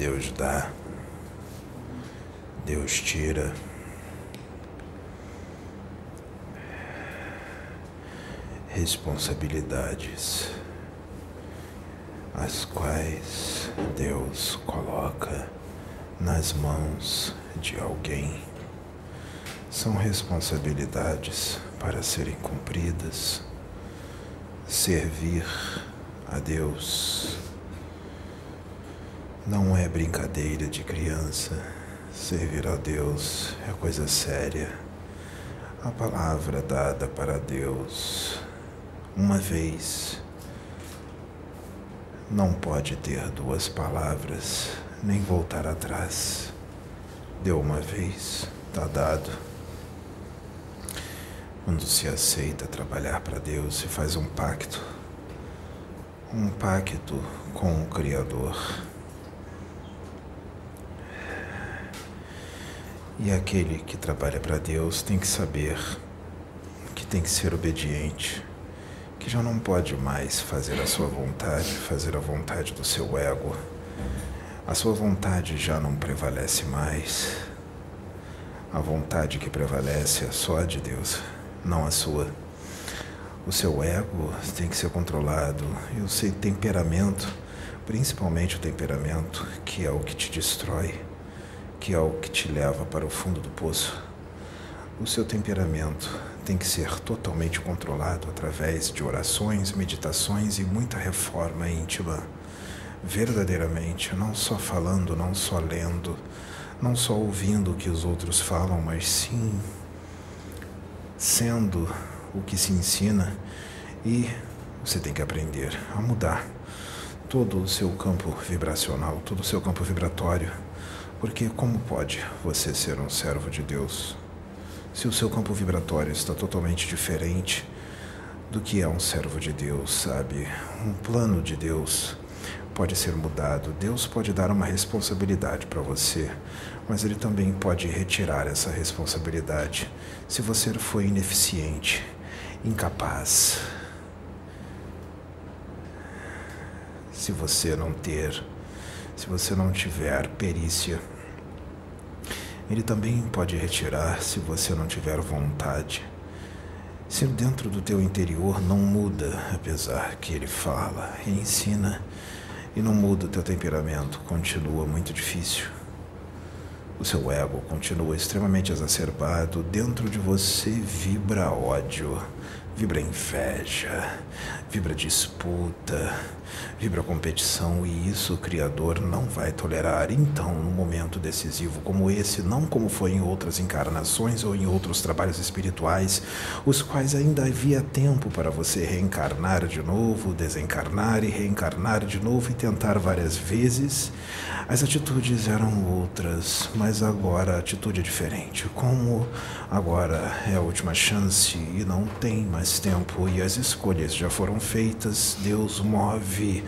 Deus dá, Deus tira. Responsabilidades, as quais Deus coloca nas mãos de alguém, são responsabilidades para serem cumpridas. Servir a Deus não é brincadeira de criança. Servir a Deus é coisa séria. A palavra dada para Deus uma vez não pode ter duas palavras nem voltar atrás. Deu uma vez, está dado. Quando se aceita trabalhar para Deus, se faz um pacto, um pacto com o Criador. E aquele que trabalha para Deus tem que saber que tem que ser obediente, que já não pode mais fazer a sua vontade, fazer a vontade do seu ego. A sua vontade já não prevalece mais. A vontade que prevalece é só a de Deus, não a sua. O seu ego tem que ser controlado e o seu temperamento, principalmente o temperamento, que é o que te destrói que é o que te leva para o fundo do poço. O seu temperamento tem que ser totalmente controlado através de orações, meditações e muita reforma íntima. Verdadeiramente, não só falando, não só lendo, não só ouvindo o que os outros falam, mas sim sendo o que se ensina e você tem que aprender a mudar todo o seu campo vibracional, todo o seu campo vibratório porque como pode você ser um servo de Deus se o seu campo vibratório está totalmente diferente do que é um servo de Deus, sabe? Um plano de Deus pode ser mudado. Deus pode dar uma responsabilidade para você, mas ele também pode retirar essa responsabilidade se você foi ineficiente, incapaz. Se você não ter se você não tiver perícia. Ele também pode retirar se você não tiver vontade. Se dentro do teu interior não muda, apesar que ele fala e ensina, e não muda o teu temperamento, continua muito difícil. O seu ego continua extremamente exacerbado, dentro de você vibra ódio, vibra inveja, vibra disputa, vibra competição e isso o Criador não vai tolerar. Então, num momento decisivo como esse, não como foi em outras encarnações ou em outros trabalhos espirituais, os quais ainda havia tempo para você reencarnar de novo, desencarnar e reencarnar de novo e tentar várias vezes, as atitudes eram outras, mas agora a atitude é diferente. Como agora é a última chance e não tem mais tempo e as escolhas já foram feitas, Deus move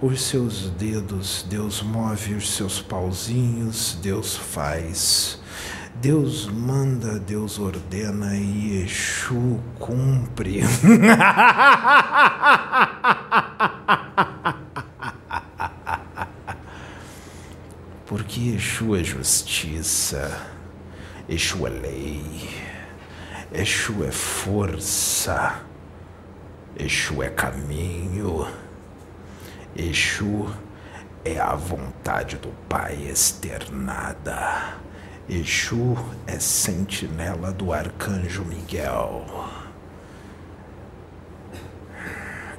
os seus dedos, Deus move os seus pauzinhos, Deus faz. Deus manda, Deus ordena e Exu cumpre. Porque Exu é justiça, Exu é lei, Exu é força, Exu é caminho. Exu é a vontade do Pai externada. Exu é sentinela do arcanjo Miguel.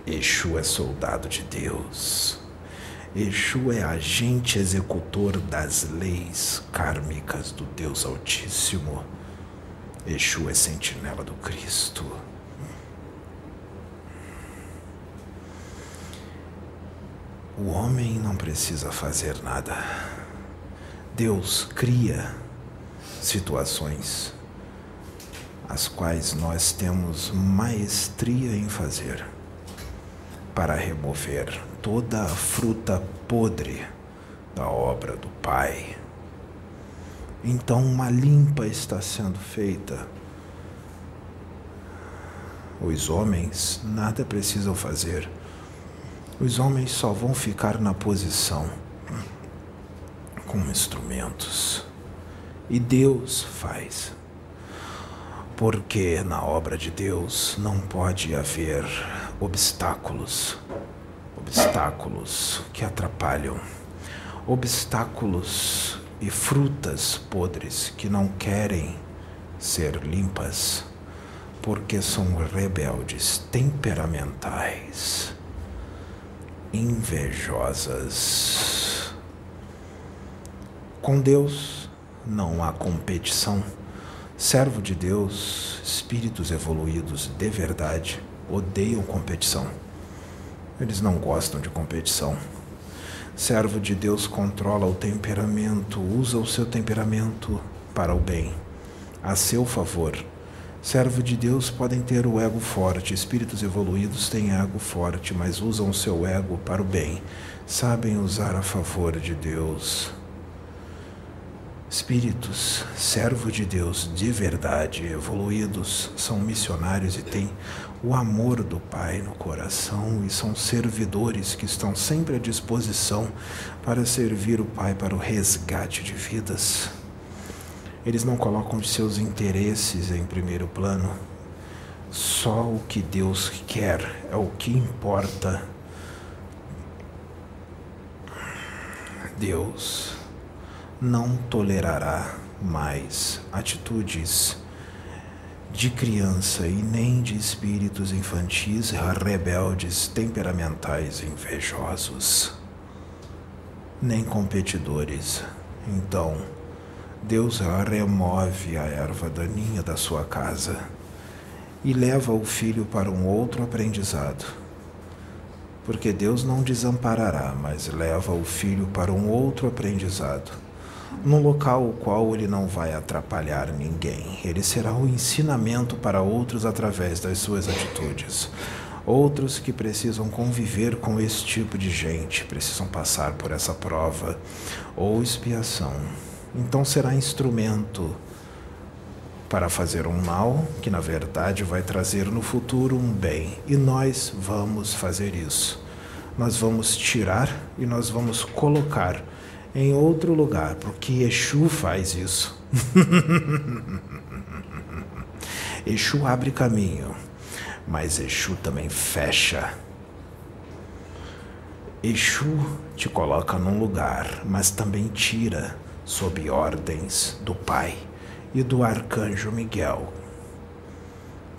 Exu é soldado de Deus. Exu é agente executor das leis kármicas do Deus Altíssimo. Exu é sentinela do Cristo. O homem não precisa fazer nada. Deus cria situações as quais nós temos maestria em fazer para remover toda a fruta podre da obra do Pai. Então uma limpa está sendo feita. Os homens nada precisam fazer. Os homens só vão ficar na posição com instrumentos. E Deus faz. Porque na obra de Deus não pode haver obstáculos obstáculos que atrapalham, obstáculos e frutas podres que não querem ser limpas, porque são rebeldes, temperamentais, invejosas. Com Deus não há competição. Servo de Deus, espíritos evoluídos de verdade odeiam competição. Eles não gostam de competição. Servo de Deus controla o temperamento, usa o seu temperamento para o bem, a seu favor. Servo de Deus podem ter o ego forte, espíritos evoluídos têm ego forte, mas usam o seu ego para o bem, sabem usar a favor de Deus. Espíritos, servo de Deus de verdade, evoluídos, são missionários e têm o amor do Pai no coração e são servidores que estão sempre à disposição para servir o Pai para o resgate de vidas. Eles não colocam seus interesses em primeiro plano. Só o que Deus quer é o que importa. Deus não tolerará mais atitudes de criança e nem de espíritos infantis rebeldes, temperamentais, invejosos, nem competidores. Então, Deus remove a erva daninha da sua casa e leva o filho para um outro aprendizado. Porque Deus não desamparará, mas leva o filho para um outro aprendizado num local o qual ele não vai atrapalhar ninguém. Ele será um ensinamento para outros através das suas atitudes. Outros que precisam conviver com esse tipo de gente, precisam passar por essa prova ou expiação. Então será instrumento para fazer um mal que na verdade vai trazer no futuro um bem. E nós vamos fazer isso. Nós vamos tirar e nós vamos colocar em outro lugar, porque Exu faz isso. Exu abre caminho, mas Exu também fecha. Exu te coloca num lugar, mas também tira sob ordens do Pai e do Arcanjo Miguel,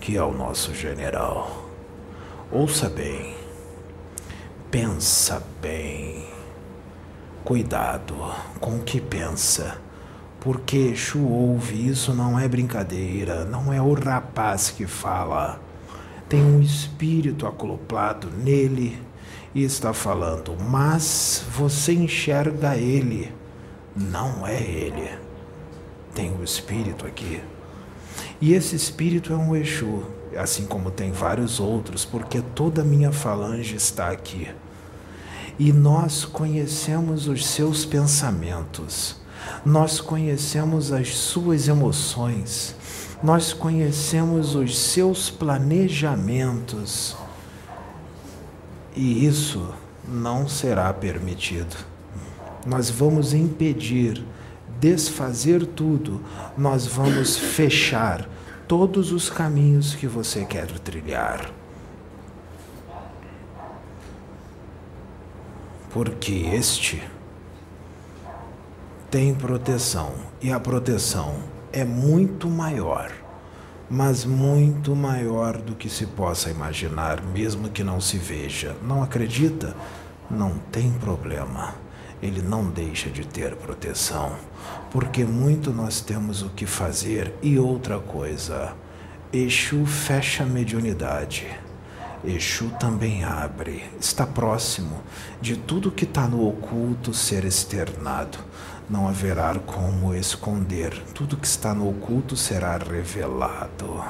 que é o nosso general. Ouça bem, pensa bem. Cuidado com o que pensa, porque Exu ouve, isso não é brincadeira, não é o rapaz que fala. Tem um espírito acoplado nele e está falando, mas você enxerga ele, não é ele. Tem o um espírito aqui. E esse espírito é um Exu, assim como tem vários outros, porque toda a minha falange está aqui e nós conhecemos os seus pensamentos, nós conhecemos as suas emoções, nós conhecemos os seus planejamentos. E isso não será permitido. Nós vamos impedir, desfazer tudo, nós vamos fechar todos os caminhos que você quer trilhar. Porque este tem proteção e a proteção é muito maior, mas muito maior do que se possa imaginar, mesmo que não se veja. Não acredita? Não tem problema. Ele não deixa de ter proteção, porque muito nós temos o que fazer e outra coisa. Exu fecha a mediunidade. Exu também abre, está próximo de tudo que está no oculto ser externado. Não haverá como esconder, tudo que está no oculto será revelado.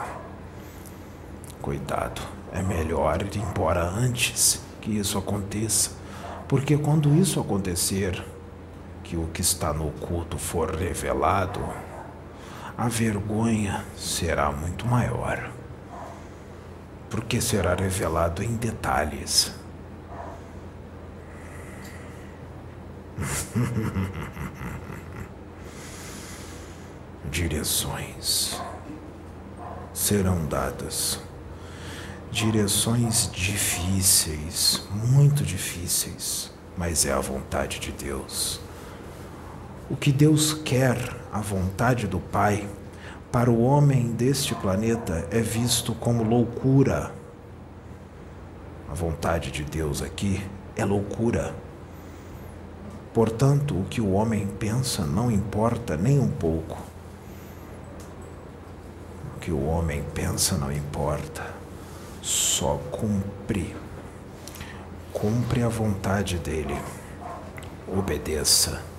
Cuidado, é melhor ir embora antes que isso aconteça, Porque quando isso acontecer, que o que está no oculto for revelado, a vergonha será muito maior. Porque será revelado em detalhes. Direções serão dadas. Direções difíceis, muito difíceis, mas é a vontade de Deus. O que Deus quer, a vontade do Pai, para o homem deste planeta é visto como loucura. A vontade de Deus aqui é loucura. Portanto, o que o homem pensa não importa nem um pouco. O que o homem pensa não importa. Só cumpre. Cumpre a vontade dele. Obedeça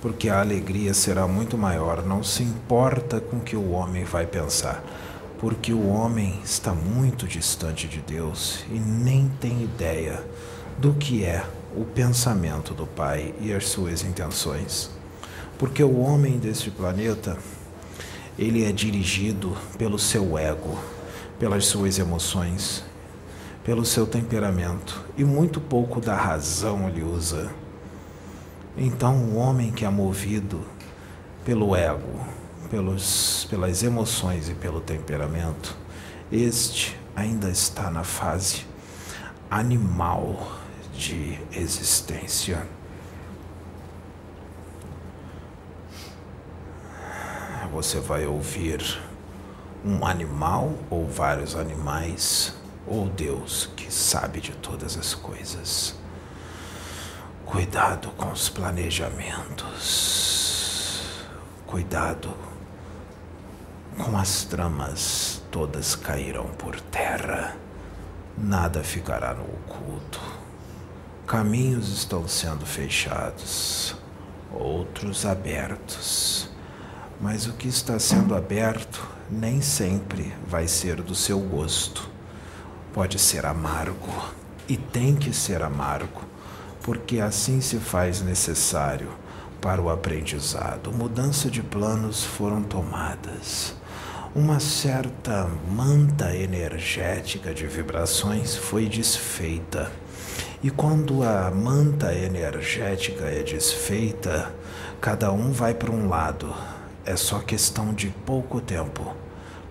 porque a alegria será muito maior. Não se importa com o que o homem vai pensar, porque o homem está muito distante de Deus e nem tem ideia do que é o pensamento do Pai e as suas intenções. Porque o homem deste planeta, ele é dirigido pelo seu ego, pelas suas emoções, pelo seu temperamento e muito pouco da razão ele usa então, o homem que é movido pelo ego, pelos, pelas emoções e pelo temperamento, este ainda está na fase animal de existência. Você vai ouvir um animal ou vários animais, ou Deus que sabe de todas as coisas. Cuidado com os planejamentos. Cuidado com as tramas, todas cairão por terra. Nada ficará no oculto. Caminhos estão sendo fechados, outros abertos. Mas o que está sendo aberto nem sempre vai ser do seu gosto. Pode ser amargo e tem que ser amargo porque assim se faz necessário para o aprendizado. Mudança de planos foram tomadas. Uma certa manta energética de vibrações foi desfeita. E quando a manta energética é desfeita, cada um vai para um lado. É só questão de pouco tempo,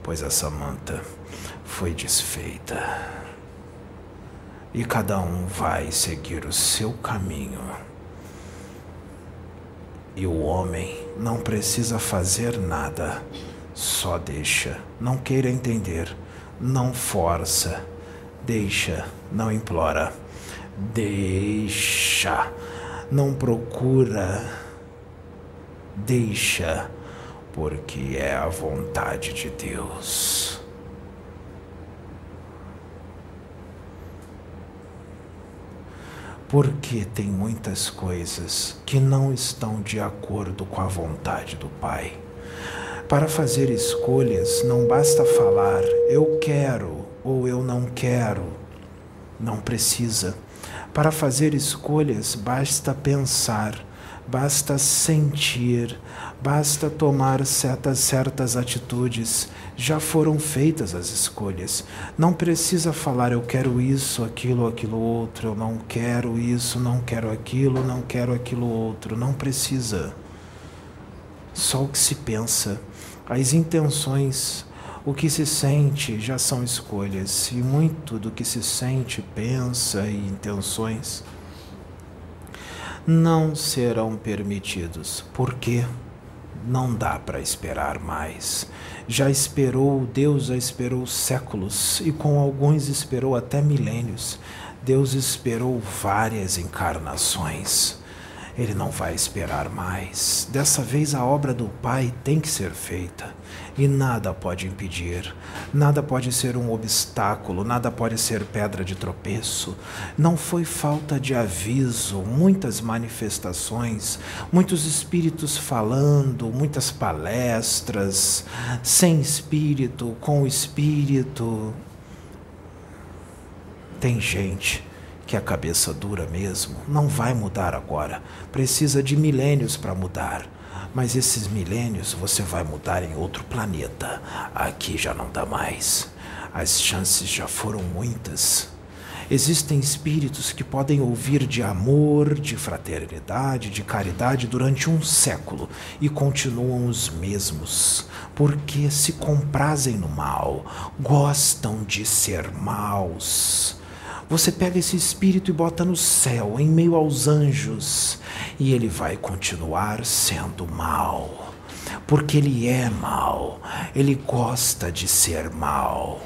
pois essa manta foi desfeita e cada um vai seguir o seu caminho. E o homem não precisa fazer nada, só deixa, não queira entender, não força, deixa, não implora, deixa, não procura, deixa, porque é a vontade de Deus. Porque tem muitas coisas que não estão de acordo com a vontade do Pai. Para fazer escolhas, não basta falar eu quero ou eu não quero. Não precisa. Para fazer escolhas, basta pensar, basta sentir, basta tomar certas, certas atitudes já foram feitas as escolhas. Não precisa falar eu quero isso, aquilo, aquilo outro, eu não quero isso, não quero aquilo, não quero aquilo outro. Não precisa. Só o que se pensa, as intenções, o que se sente já são escolhas, e muito do que se sente, pensa e intenções não serão permitidos. Por quê? Não dá para esperar mais já esperou, Deus já esperou séculos e com alguns esperou até milênios. Deus esperou várias encarnações. Ele não vai esperar mais. Dessa vez a obra do Pai tem que ser feita. E nada pode impedir, nada pode ser um obstáculo, nada pode ser pedra de tropeço. Não foi falta de aviso, muitas manifestações, muitos espíritos falando, muitas palestras, sem espírito, com espírito. Tem gente que a cabeça dura mesmo não vai mudar agora. Precisa de milênios para mudar. Mas esses milênios você vai mudar em outro planeta. Aqui já não dá mais. As chances já foram muitas. Existem espíritos que podem ouvir de amor, de fraternidade, de caridade durante um século e continuam os mesmos, porque se comprazem no mal, gostam de ser maus. Você pega esse espírito e bota no céu, em meio aos anjos, e ele vai continuar sendo mal, porque ele é mal, ele gosta de ser mal.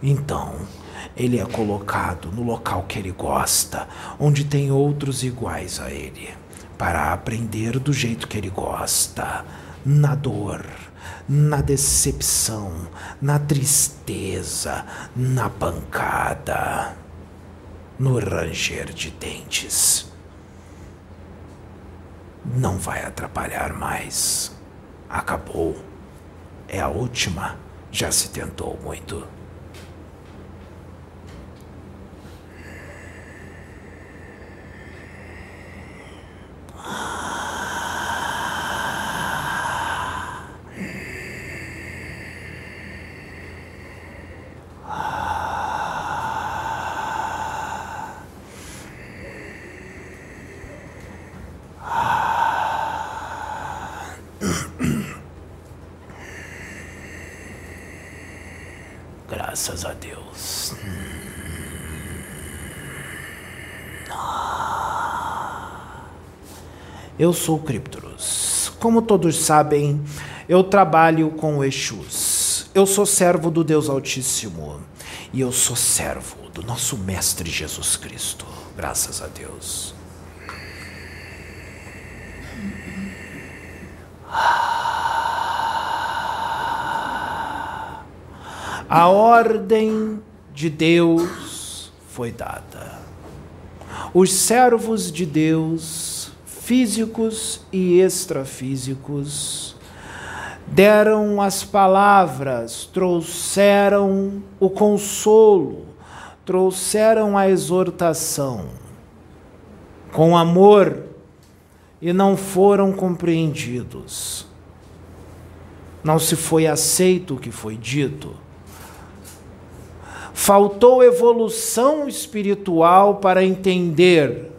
Então, ele é colocado no local que ele gosta, onde tem outros iguais a ele, para aprender do jeito que ele gosta, na dor, na decepção, na tristeza, na pancada, no ranger de dentes. Não vai atrapalhar mais. Acabou. É a última. Já se tentou muito. Graças a Deus. Eu sou Criptorus. Como todos sabem, eu trabalho com Exus. Eu sou servo do Deus Altíssimo. E eu sou servo do nosso Mestre Jesus Cristo. Graças a Deus. A ordem de Deus foi dada. Os servos de Deus, físicos e extrafísicos, deram as palavras, trouxeram o consolo, trouxeram a exortação com amor e não foram compreendidos. Não se foi aceito o que foi dito Faltou evolução espiritual para entender.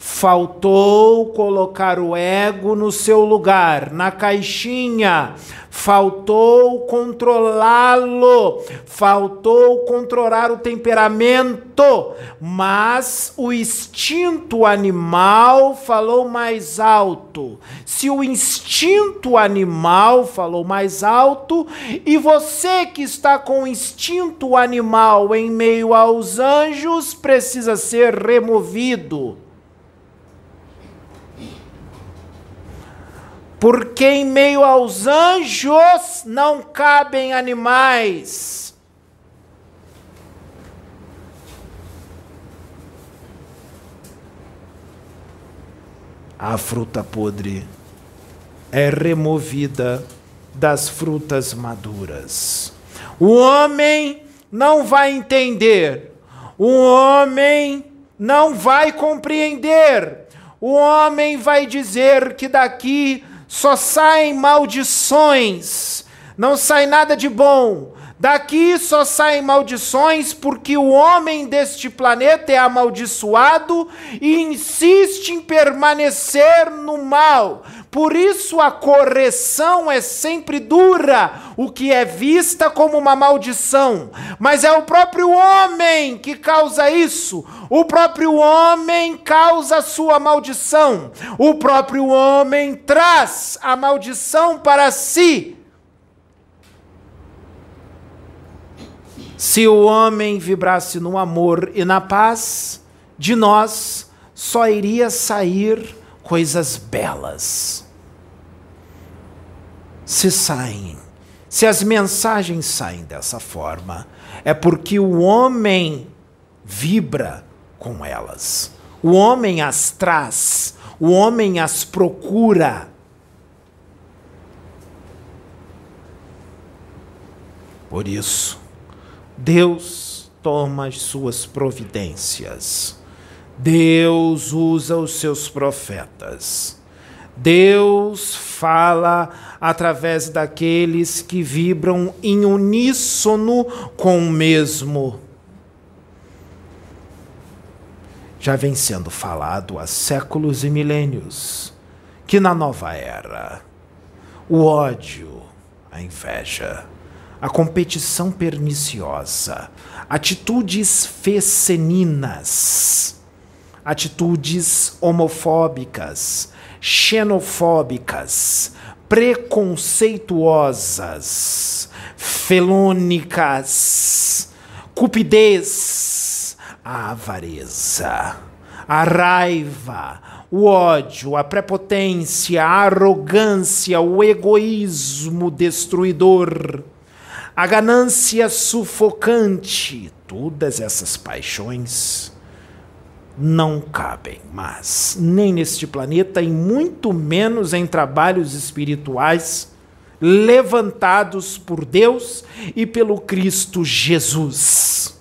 Faltou colocar o ego no seu lugar, na caixinha, faltou controlá-lo, faltou controlar o temperamento, mas o instinto animal falou mais alto. Se o instinto animal falou mais alto, e você que está com o instinto animal em meio aos anjos precisa ser removido. Porque em meio aos anjos não cabem animais. A fruta podre é removida das frutas maduras. O homem não vai entender, o homem não vai compreender. O homem vai dizer que daqui só saem maldições, não sai nada de bom. Daqui só saem maldições porque o homem deste planeta é amaldiçoado e insiste em permanecer no mal. Por isso a correção é sempre dura, o que é vista como uma maldição. Mas é o próprio homem que causa isso. O próprio homem causa sua maldição. O próprio homem traz a maldição para si. Se o homem vibrasse no amor e na paz, de nós só iria sair coisas belas. Se saem, se as mensagens saem dessa forma, é porque o homem vibra com elas. O homem as traz, o homem as procura. Por isso, Deus toma as suas providências. Deus usa os seus profetas. Deus fala através daqueles que vibram em uníssono com o mesmo. Já vem sendo falado há séculos e milênios que na nova era o ódio, a inveja, a competição perniciosa, atitudes feceninas, atitudes homofóbicas, xenofóbicas, preconceituosas, felônicas, cupidez, a avareza, a raiva, o ódio, a prepotência, a arrogância, o egoísmo destruidor, a ganância sufocante, todas essas paixões não cabem mais, nem neste planeta e muito menos em trabalhos espirituais levantados por Deus e pelo Cristo Jesus.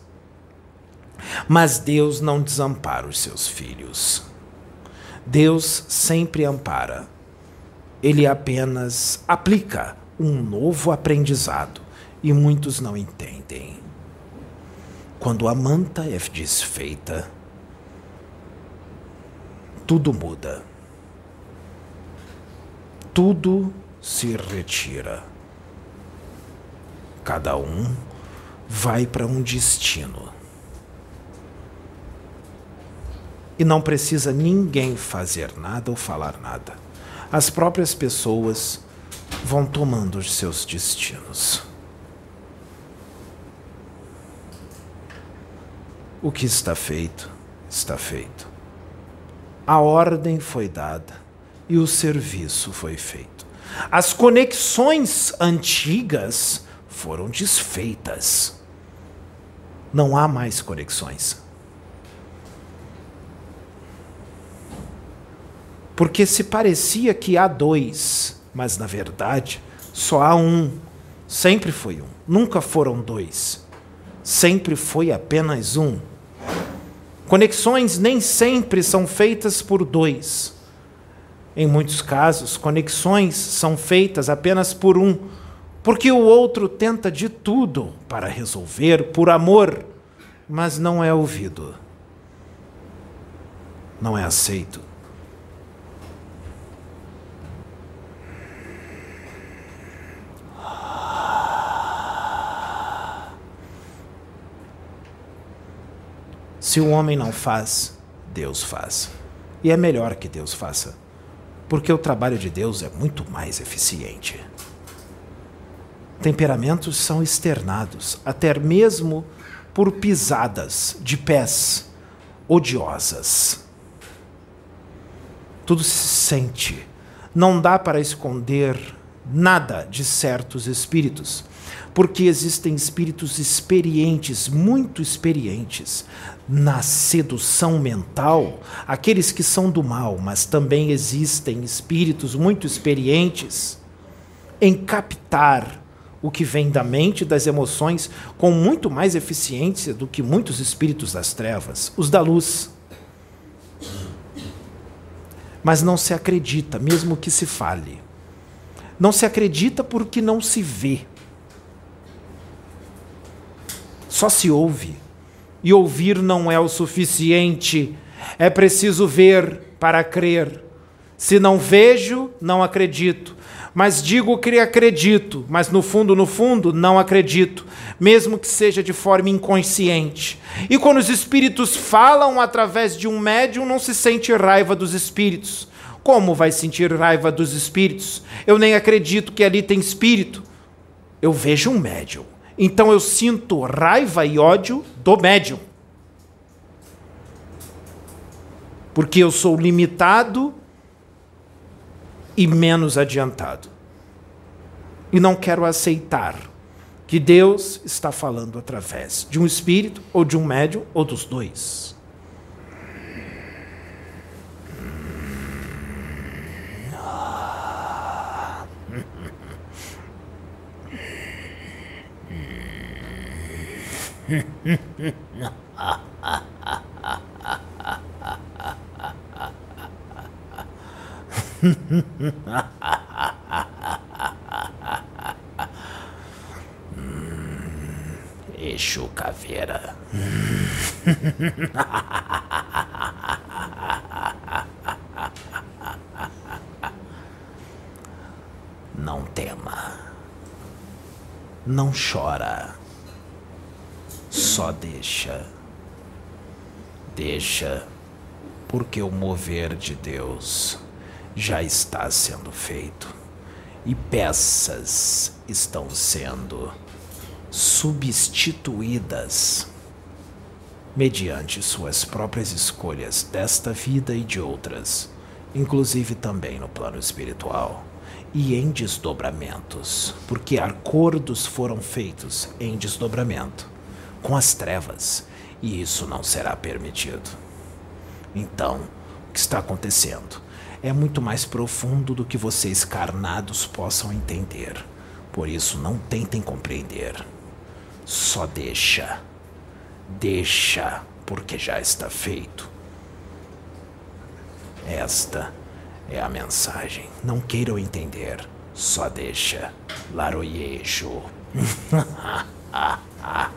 Mas Deus não desampara os seus filhos. Deus sempre ampara. Ele apenas aplica um novo aprendizado e muitos não entendem. Quando a manta é desfeita, tudo muda. Tudo se retira. Cada um vai para um destino. E não precisa ninguém fazer nada ou falar nada. As próprias pessoas vão tomando os seus destinos. O que está feito, está feito a ordem foi dada e o serviço foi feito. As conexões antigas foram desfeitas. Não há mais conexões. Porque se parecia que há dois, mas na verdade só há um. Sempre foi um. Nunca foram dois. Sempre foi apenas um. Conexões nem sempre são feitas por dois. Em muitos casos, conexões são feitas apenas por um, porque o outro tenta de tudo para resolver por amor, mas não é ouvido, não é aceito. Se o homem não faz, Deus faz. E é melhor que Deus faça, porque o trabalho de Deus é muito mais eficiente. Temperamentos são externados, até mesmo por pisadas de pés odiosas. Tudo se sente. Não dá para esconder nada de certos espíritos, porque existem espíritos experientes, muito experientes, na sedução mental, aqueles que são do mal, mas também existem espíritos muito experientes em captar o que vem da mente e das emoções com muito mais eficiência do que muitos espíritos das trevas, os da luz. Mas não se acredita, mesmo que se fale. Não se acredita porque não se vê. Só se ouve e ouvir não é o suficiente. É preciso ver para crer. Se não vejo, não acredito. Mas digo que acredito, mas no fundo, no fundo, não acredito, mesmo que seja de forma inconsciente. E quando os espíritos falam através de um médium, não se sente raiva dos espíritos. Como vai sentir raiva dos espíritos? Eu nem acredito que ali tem espírito. Eu vejo um médium. Então eu sinto raiva e ódio do médium. Porque eu sou limitado e menos adiantado. E não quero aceitar que Deus está falando através de um espírito, ou de um médium, ou dos dois. Exu Caveira. Não tema. Não chora. Só deixa. Deixa, porque o mover de Deus já está sendo feito e peças estão sendo substituídas mediante suas próprias escolhas desta vida e de outras, inclusive também no plano espiritual e em desdobramentos, porque acordos foram feitos em desdobramento com as trevas e isso não será permitido. Então, o que está acontecendo é muito mais profundo do que vocês carnados possam entender. Por isso, não tentem compreender. Só deixa. Deixa, porque já está feito. Esta é a mensagem. Não queiram entender. Só deixa. Laroyejo.